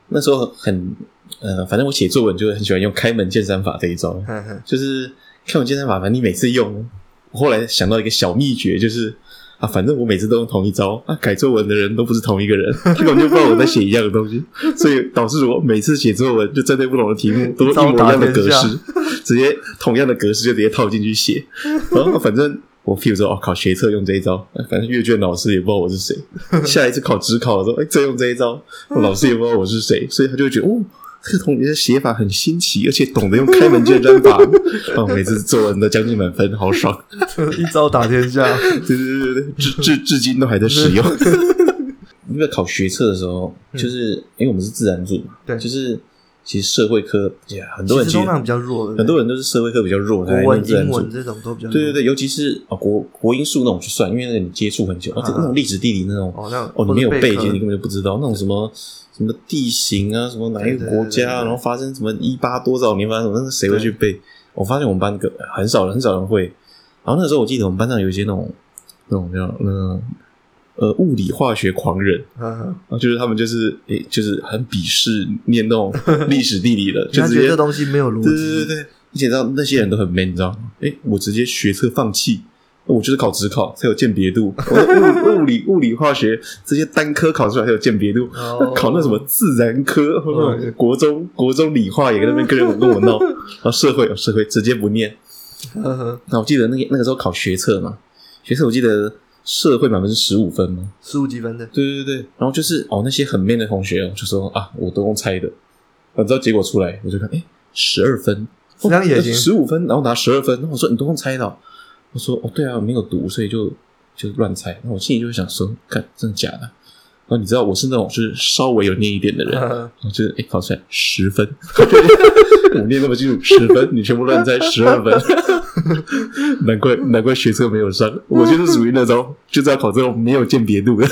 那时候很呃，反正我写作文就很喜欢用开门见山法这一招，就是。开门见山法，反正你每次用，我后来想到一个小秘诀，就是啊，反正我每次都用同一招啊，改作文的人都不是同一个人，根本就不知道我在写一样的东西，所以导致我每次写作文就针对不同的题目，都一模一样的格式，直接同样的格式就直接套进去写。然后反正我譬如说哦，考学测用这一招，反正阅卷老师也不知道我是谁，下一次考职考的时候，哎，再用这一招，老师也不知道我是谁，所以他就会觉得哦。这个同学的写法很新奇，而且懂得用开门见山法。哦，每次作文都将近满分，好爽！一招打天下，对对对对，至至至今都还在使用。因为考学测的时候，就是因为我们是自然组嘛，对，就是其实社会科呀，很多人其实比较弱，很多人都是社会科比较弱，国文、英文这种都比较弱。对对对，尤其是啊国国英数那种去算，因为那你接触很久，而且那种历史地理那种哦，那哦你没有背，其实你根本就不知道那种什么。什么地形啊，什么哪一个国家，然后发生什么一八多少年发生什么，那谁会去背？我发现我们班个很少人，很少人会。然后那个时候我记得我们班上有一些那种那种叫那个呃物理化学狂人，啊就是他们就是诶，就是很鄙视念那种 历史地理的，就直接这东西没有逻辑。对对对对，而且知道那些人都很 man，你知道吗？诶，我直接学测放弃。我就是考职考才有鉴别度，物物理物理化学这些单科考出来才有鉴别度。Oh. 考那什么自然科，国中国中理化也在那边跟人跟我闹，然后社会社会直接不念。那我记得那个那个时候考学测嘛，学测我记得社会满分是十五分吗，十五几分的。对对对，然后就是哦那些很 man 的同学就说啊，我都用猜的，然后知道结果出来，我就看哎十二分，这样也行，十五分，然后拿十二分，然后我说你都用猜的。我说哦，对啊，我没有读，所以就就乱猜。那我心里就会想说，看真的假的？然后你知道我是那种就是稍微有念一点的人，然后就是哎考出来十分，我念那么清楚十分，你全部乱猜十二分，难怪难怪学车没有上。我就是属于那种就在考这种没有鉴别度的，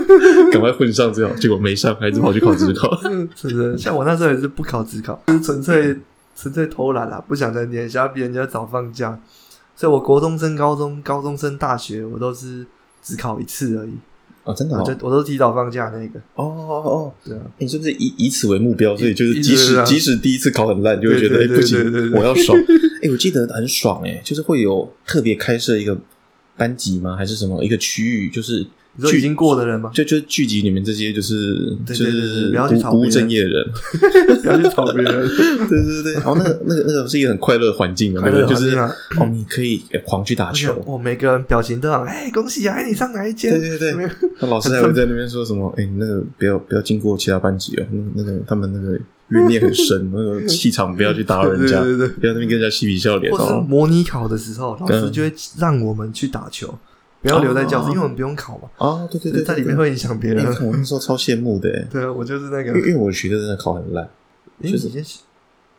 赶快混上最好，结果没上，还是跑去考职考。是的，像我那时候也是不考指考，就是纯粹纯粹偷懒啦，不想再念，想要比人家早放假。所以我国中升高中，高中升大学，我都是只考一次而已。哦，真的、哦，我就我都提早放假那个。哦哦哦，对啊，你是不是以以此为目标？所以就是即使即使第一次考很烂，就会觉得哎不行，我要爽。哎，我记得很爽哎，就是会有特别开设一个班级吗？还是什么一个区域？就是。你说已经过的人吗？就就聚集你们这些就是就是不要去不务正业的人，不要去吵别人。对 对对，然后那个那个那个是一个很快乐的环境，快乐就是哦，你可以狂去打球，哦，每个人表情都好哎，恭喜啊，你上哪一间？对对对，那老师还会在那边说什么？哎，那个不要不要经过其他班级哦，那那个他们那个怨念很深，那个气场不要去打扰人家，不要那边跟人家嬉皮笑脸。或是模拟考的时候，老师就会让我们去打球。不要留在教室，因为我们不用考嘛。啊，对对对，在里面会影响别人。我那时候超羡慕的，对啊，我就是那个，因为我学的真的考很烂，就是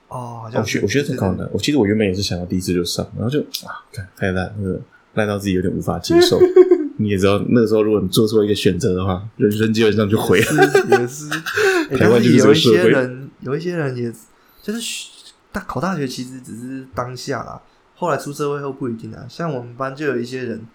哦，好像我学我学的考很烂。我其实我原本也是想要第一次就上，然后就啊，看太烂，那个烂到自己有点无法接受。你也知道，那个时候如果你做错一个选择的话，人生基本上就毁了。也是，台湾就是有一些人，有一些人也就是大考大学，其实只是当下啦，后来出社会后不一定啊。像我们班就有一些人。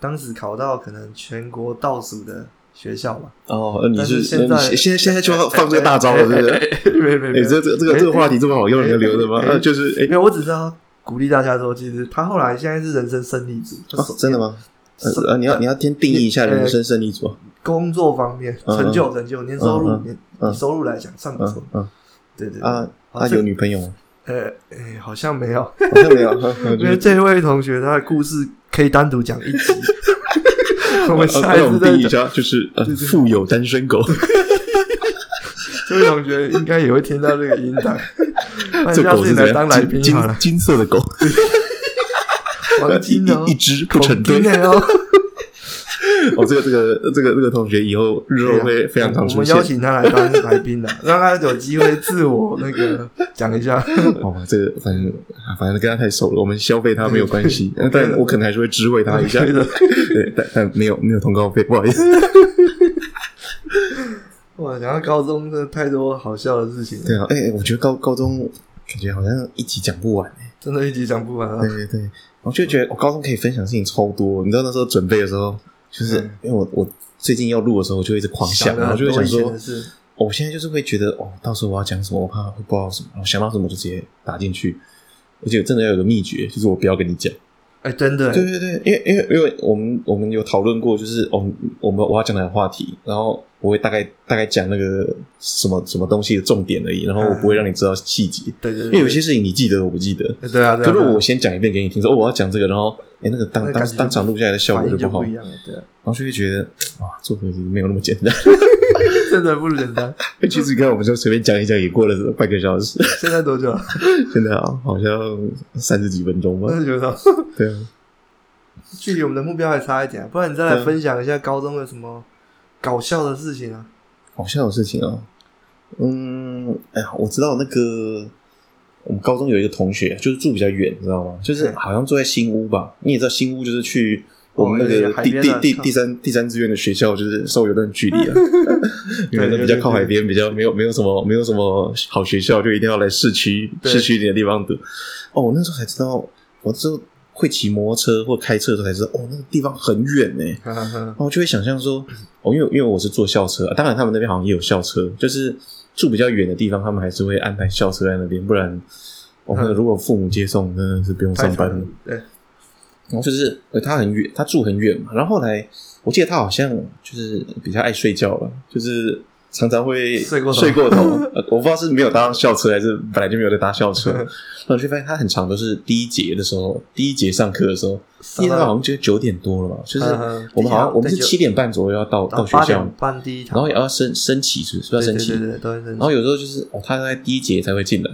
当时考到可能全国倒数的学校嘛？哦，你是现在现在现在就要放 这个大招了，对不对？没没没，这这这个这个话题这么好用，你要留着吗？就是哎，没有，我只知道鼓励大家说，其实他后来现在是人生胜利组。真的吗？呃，你要你要先定义一下人生胜利组。工作方面成就成就，年收入年收入来讲算不错。嗯，对对啊，他有女朋友吗？呃，哎，好像没有，好像没有。因为这位同学他的故事可以单独讲一集。我们下一次再讲，就是富有单身狗。这位同学应该也会听到这个音档。这狗是来当来宾好了，金色的狗，黄金哦，一只不成堆哦。哦，这个这个这个这个同学以后日后会非常常出现。我们邀请他来当来宾的，让他有机会自我那个讲一下。哦，这个反正反正跟他太熟了，我们消费他没有关系，但我可能还是会知会他一下。对，但但没有没有通告费，不好意思。哇，讲到高中真的太多好笑的事情。对啊，哎，我觉得高高中感觉好像一集讲不完哎，真的，一集讲不完啊。对对对，我就觉得我高中可以分享的事情超多。你知道那时候准备的时候。就是因为我我最近要录的时候，我就一直狂想，然后就会想说，我现在就是会觉得哦，到时候我要讲什么，我怕会不知道什么，然后想到什么就直接打进去。而且真的要有个秘诀，就是我不要跟你讲。哎，真的，对对对，因为因为因为我们我们有讨论过，就是我们我们我要讲的话题，然后我会大概大概讲那个什么什么东西的重点而已，然后我不会让你知道细节。对对，因为有些事情你记得，我不记得。对啊，可是我先讲一遍给你听，说哦，我要讲这个，然后。哎，那个当当当场录下来的效果就不好，对。然后就会觉得哇，做东西没有那么简单，真的不简单。其实你看我们就随便讲一讲，也过了半个小时。现在多久？现在啊，好像三十几分钟吧。三十几分钟。对啊，距离我们的目标还差一点，不然你再来分享一下高中的什么搞笑的事情啊？搞笑的事情啊？嗯，哎呀，我知道那个。我们高中有一个同学，就是住比较远，你知道吗？就是好像住在新屋吧。你也知道新屋就是去我们那个第第第第三第三志愿的学校，就是稍微有段距离啊。因为那比较靠海边，比较没有没有什么没有什么好学校，就一定要来市区市区一点的地方读。哦，我那时候才知道，我那时候会骑摩托车或开车的时候才知道，哦，那个地方很远呢。然后就会想象说，哦，因为因为我是坐校车，当然他们那边好像也有校车，就是。住比较远的地方，他们还是会安排校车在那边，不然我们如果父母接送，真的是不用上班了。对，然后就是他很远，他住很远嘛。然后后来我记得他好像就是比较爱睡觉了，就是。常常会睡过头，睡过头。我不知道是没有搭校车，还是本来就没有在搭校车。然后就发现他很长都是第一节的时候，第一节上课的时候，第一堂好像就九点多了吧。就是我们好像我们是七点半左右要到到学校，班第一堂，然后也要升升旗，是不是要升旗？然后有时候就是哦，他在第一节才会进来。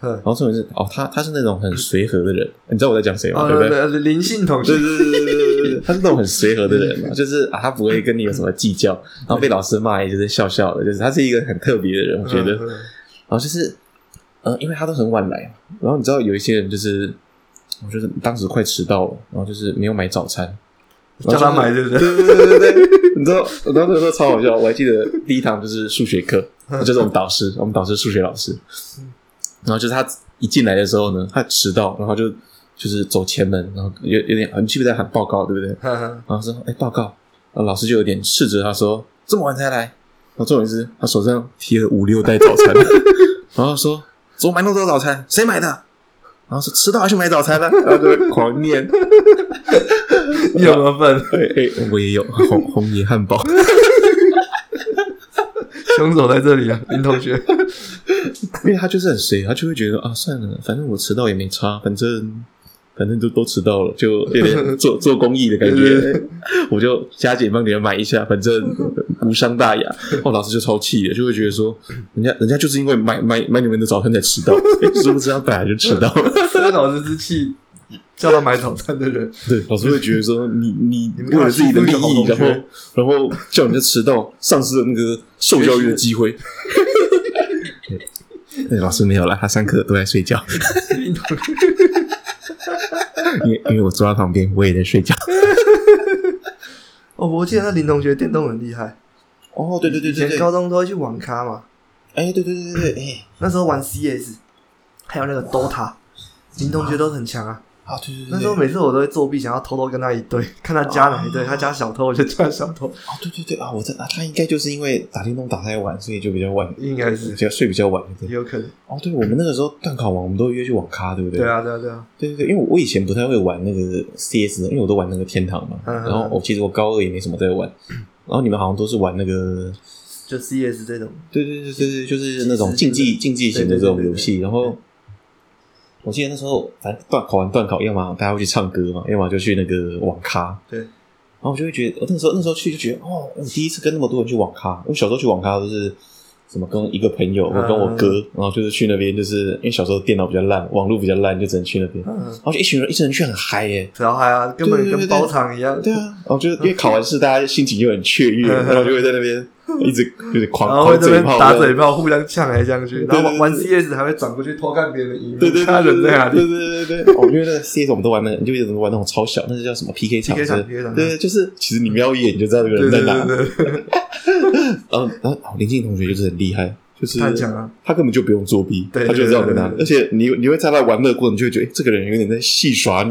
然后重点是哦，他他是那种很随和的人，你知道我在讲谁吗？对不对？林信同学，对对对对对，他是那种很随和的人嘛，就是啊，他不会跟你有什么计较，然后被老师骂也就是笑笑的，就是他是一个很特别的人，我觉得。然后就是，嗯，因为他都很晚来，然后你知道有一些人就是，我就是当时快迟到了，然后就是没有买早餐，叫他买，对不对？对对对对对，你知道，我当时那时候超好笑，我还记得第一堂就是数学课，就是我们导师，我们导师数学老师，然后就是他一进来的时候呢，他迟到，然后就就是走前门，然后有有点，你记不记得喊报告，对不对？然后说，哎，报告，然后老师就有点斥责他说，这么晚才来，然后重点是他手上提了五六袋早餐，然后说，怎么买那么多早餐？谁买的？然后说迟到还去买早餐了，然后就狂念。你有没有份？哎哎，我也有 红红叶汉堡。凶手在这里啊，林同学。因为他就是很随，他就会觉得啊，算了，反正我迟到也没差，反正反正都都迟到了，就有点 做做公益的感觉。我就加减帮你们买一下，反正无伤大雅。哦，老师就超气的，就会觉得说，人家人家就是因为买买买你们的早餐才迟到，殊不知他本来就迟到 了。老师之气。叫他买早餐的人，对老师会觉得说你你为了自己的利益，然后然后叫人家迟到，丧失了那个受教育的机会。对，老师没有了，他上课都在睡觉。因为因为我坐在旁边，我也在睡觉。哦，我记得那林同学电动很厉害。哦，对对对对，以前高中都会去网咖嘛。哎，对对对对对，哎，那时候玩 CS，还有那个 DOTA，林同学都很强啊。啊，对对对，那时候每次我都会作弊，想要偷偷跟他一对，看他加哪一队，他加小偷我就加小偷。啊，对对对啊，我在啊，他应该就是因为打电动打太晚，所以就比较晚，应该是比较睡比较晚，有可能。哦，对，我们那个时候段考完，我们都约去网咖，对不对？对啊，对啊，对啊，对对对，因为我以前不太会玩那个 CS 的，因为我都玩那个天堂嘛。然后我其实我高二也没什么在玩，然后你们好像都是玩那个就 CS 这种，对对对对对，就是那种竞技竞技型的这种游戏，然后。我记得那时候，反正段考完段考，要么大家会去唱歌嘛，要么就去那个网咖。对，然后我就会觉得，我那时候那时候去就觉得，哦，我第一次跟那么多人去网咖。我小时候去网咖都是什么跟一个朋友，我跟我哥，然后就是去那边，就是因为小时候电脑比较烂，网络比较烂，就只能去那边。然后就一群人，一群人去很嗨耶，然后嗨啊，根本跟包场一样。对啊，然后就因为考完试，大家心情就很雀跃，然后就会在那边。一直就是狂然后会这边打嘴炮，互相呛来呛去，然后玩 CS 还会转过去偷看别人的荧幕，对对，他人在哪里？对对对对，我觉得那个 CS 我们都玩那个，你就一直玩那种超小，那是叫什么 PK 场？PK 场？对，就是其实你瞄一眼你就知道这个人在哪。然后然后林静同学就是很厉害，就是他讲啊，他根本就不用作弊，他就知道在哪。而且你你会在他玩乐过程，就会觉得这个人有点在戏耍你，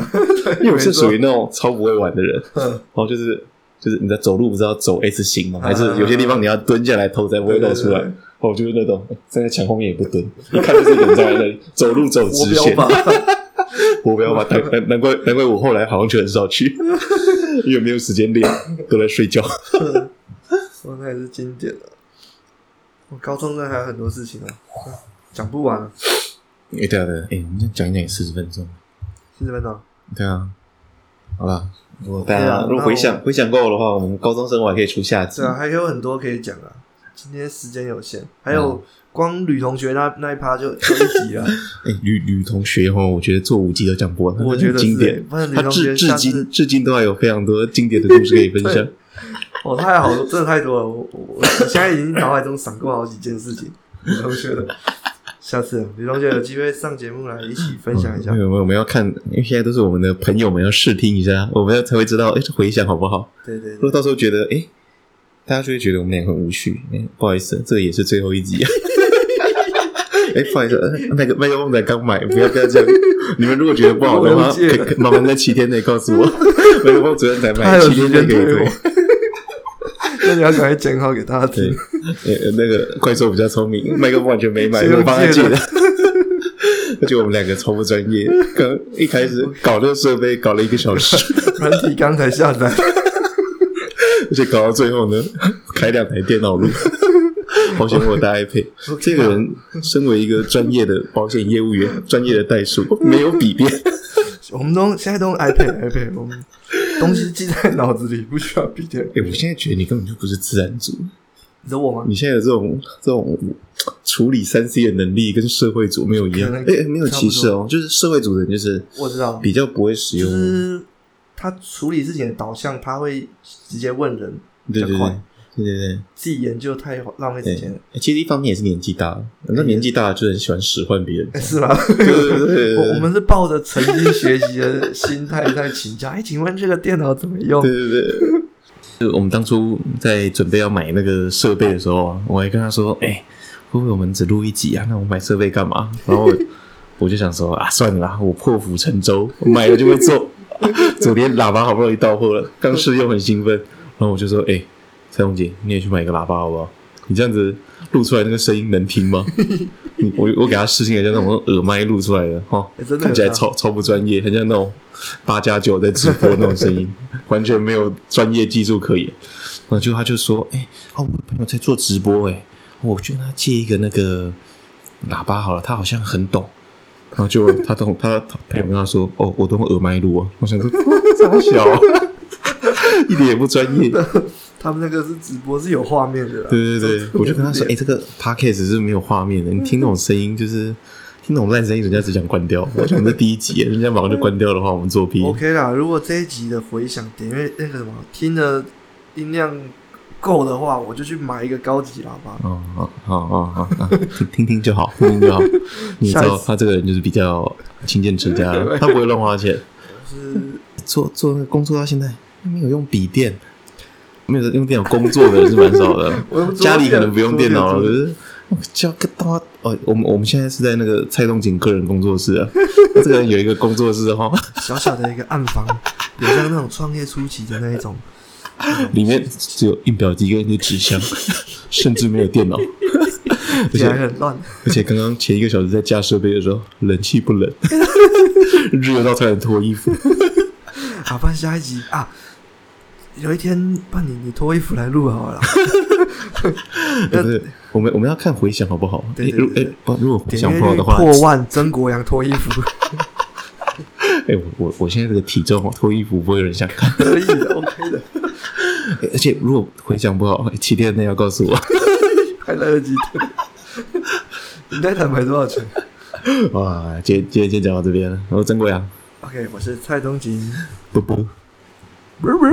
因为我是属于那种超不会玩的人，然后就是。就是你在走路不是要走 S 型吗？还是有些地方你要蹲下来，头才不会露出来？哦，就是那种站在墙后面也不蹲，一 看就是人在那里走路走直线。我不要吧，难难怪难怪我后来好像就很少去，因为没有时间练，都在睡觉。我那也是经典的。我高中那还有很多事情啊，讲不完了。哎，对啊，对啊，哎，我们讲一讲也四十分钟，四十分钟，对啊，好了。如果大家如果回想回想够的话，我们高中生活还可以出下集。对啊，还有很多可以讲啊。今天时间有限，还有光吕同学那那一趴就就一集了。哎，吕吕同学哦，我觉得做五集都讲不完，我觉得经典。他至至今至今都还有非常多经典的故事可以分享。哦，太好了，真的太多了。我我现在已经脑海中闪过好几件事情，吕同学的。下次李同学有机会上节目来一起分享一下。没有没有，我们要看，因为现在都是我们的朋友们要试听一下，我们要才会知道，哎，这回响好不好？对对。如果到时候觉得，哎，大家就会觉得我们俩很无趣。哎，不好意思，这个也是最后一集。哎，不好意思，那个麦克风才刚买，不要不要这样。你们如果觉得不好的话，麻烦在七天内告诉我。麦克风昨天才买，七天内可以退。那你要赶快剪好给大家听。呃，那个怪兽比较聪明，麦克风完全没买，我帮他借的。而且我们两个超不专业，刚一开始搞这个设备搞了一个小时，软体刚才下载，而且搞到最后呢，开两台电脑录。好险我带 iPad，这个人身为一个专业的保险业务员，专业的代数，没有笔电。我们都现在都用 iPad，iPad，我们 东西记在脑子里，不需要笔电。哎，我现在觉得你根本就不是自然组。你我吗？你现在有这种这种处理三 C 的能力跟社会组没有一样，哎、欸，没有歧视哦，就是社会组的人就是我知道比较不会使用，就是他处理事情的导向，他会直接问人比较快，对对对，对对对，自己研究太浪费时间了。其实一方面也是年纪大了，那年纪大了就很喜欢使唤别人，是吗？对对对，我我们是抱着曾经学习的心态在请教。哎，请问这个电脑怎么用？对对对。就我们当初在准备要买那个设备的时候啊，我还跟他说：“哎，会不会我们只录一集啊？那我买设备干嘛？”然后我就想说：“啊，算了啦，我破釜沉舟，我买了就会做。” 昨天喇叭好不容易到货了，刚试用很兴奋，然后我就说：“哎。”蔡荣杰，你也去买一个喇叭好不好？你这样子录出来那个声音能听吗？我我给他试听一下，那种耳麦录出来的哈，看起来超超不专业，很像那种八加九在直播那种声音，完全没有专业技术可言。然后就他就说：“哎、欸，哦，我朋友在做直播、欸，哎，我去跟他借一个那个喇叭好了，他好像很懂。”然后就他懂，他朋友跟他说：“哦，我都用耳麦录啊。”我想说：“这小、啊，一点也不专业。”他们那个是直播，是有画面的。对对对，我就跟他说：“哎、欸，这个 podcast 是没有画面的，你听那种声音，就是听那种烂声音，人家只想关掉。我想这第一集，人家马上就关掉的话，我们作弊。OK 啦，如果这一集的回响点，因为那个什么听的音量够的话，我就去买一个高级喇叭。哦哦哦哦哦，听听听就好，听听就好。你知道他这个人就是比较勤俭持家，他不会乱花钱。是做做那个工作到现在没有用笔电。没有用电脑工作的人是蛮少的，家里可能不用电脑了。可是叫个大哦，我们我们现在是在那个蔡东锦个人工作室啊。这个人有一个工作室哈，小小的一个暗房，有像那种创业初期的那一种，里面只有印表机跟一个纸箱，甚至没有电脑，而且很乱。而且刚刚前一个小时在架设备的时候，冷气不冷，热到差点脱衣服。好，办下一集啊。有一天，帮你你脱衣服来录好了。不是，我们我们要看回响好不好？对对对，不，如果回响不好的话，破万曾国阳脱衣服。哎，我我我现在这个体重，脱衣服不会有人想看。可以的，OK 的。而且如果回响不好，七天内要告诉我，还来得及。你在坦白多少钱？哇，今今天先讲到这边了。我是曾国阳。OK，我是蔡东锦。不不不不。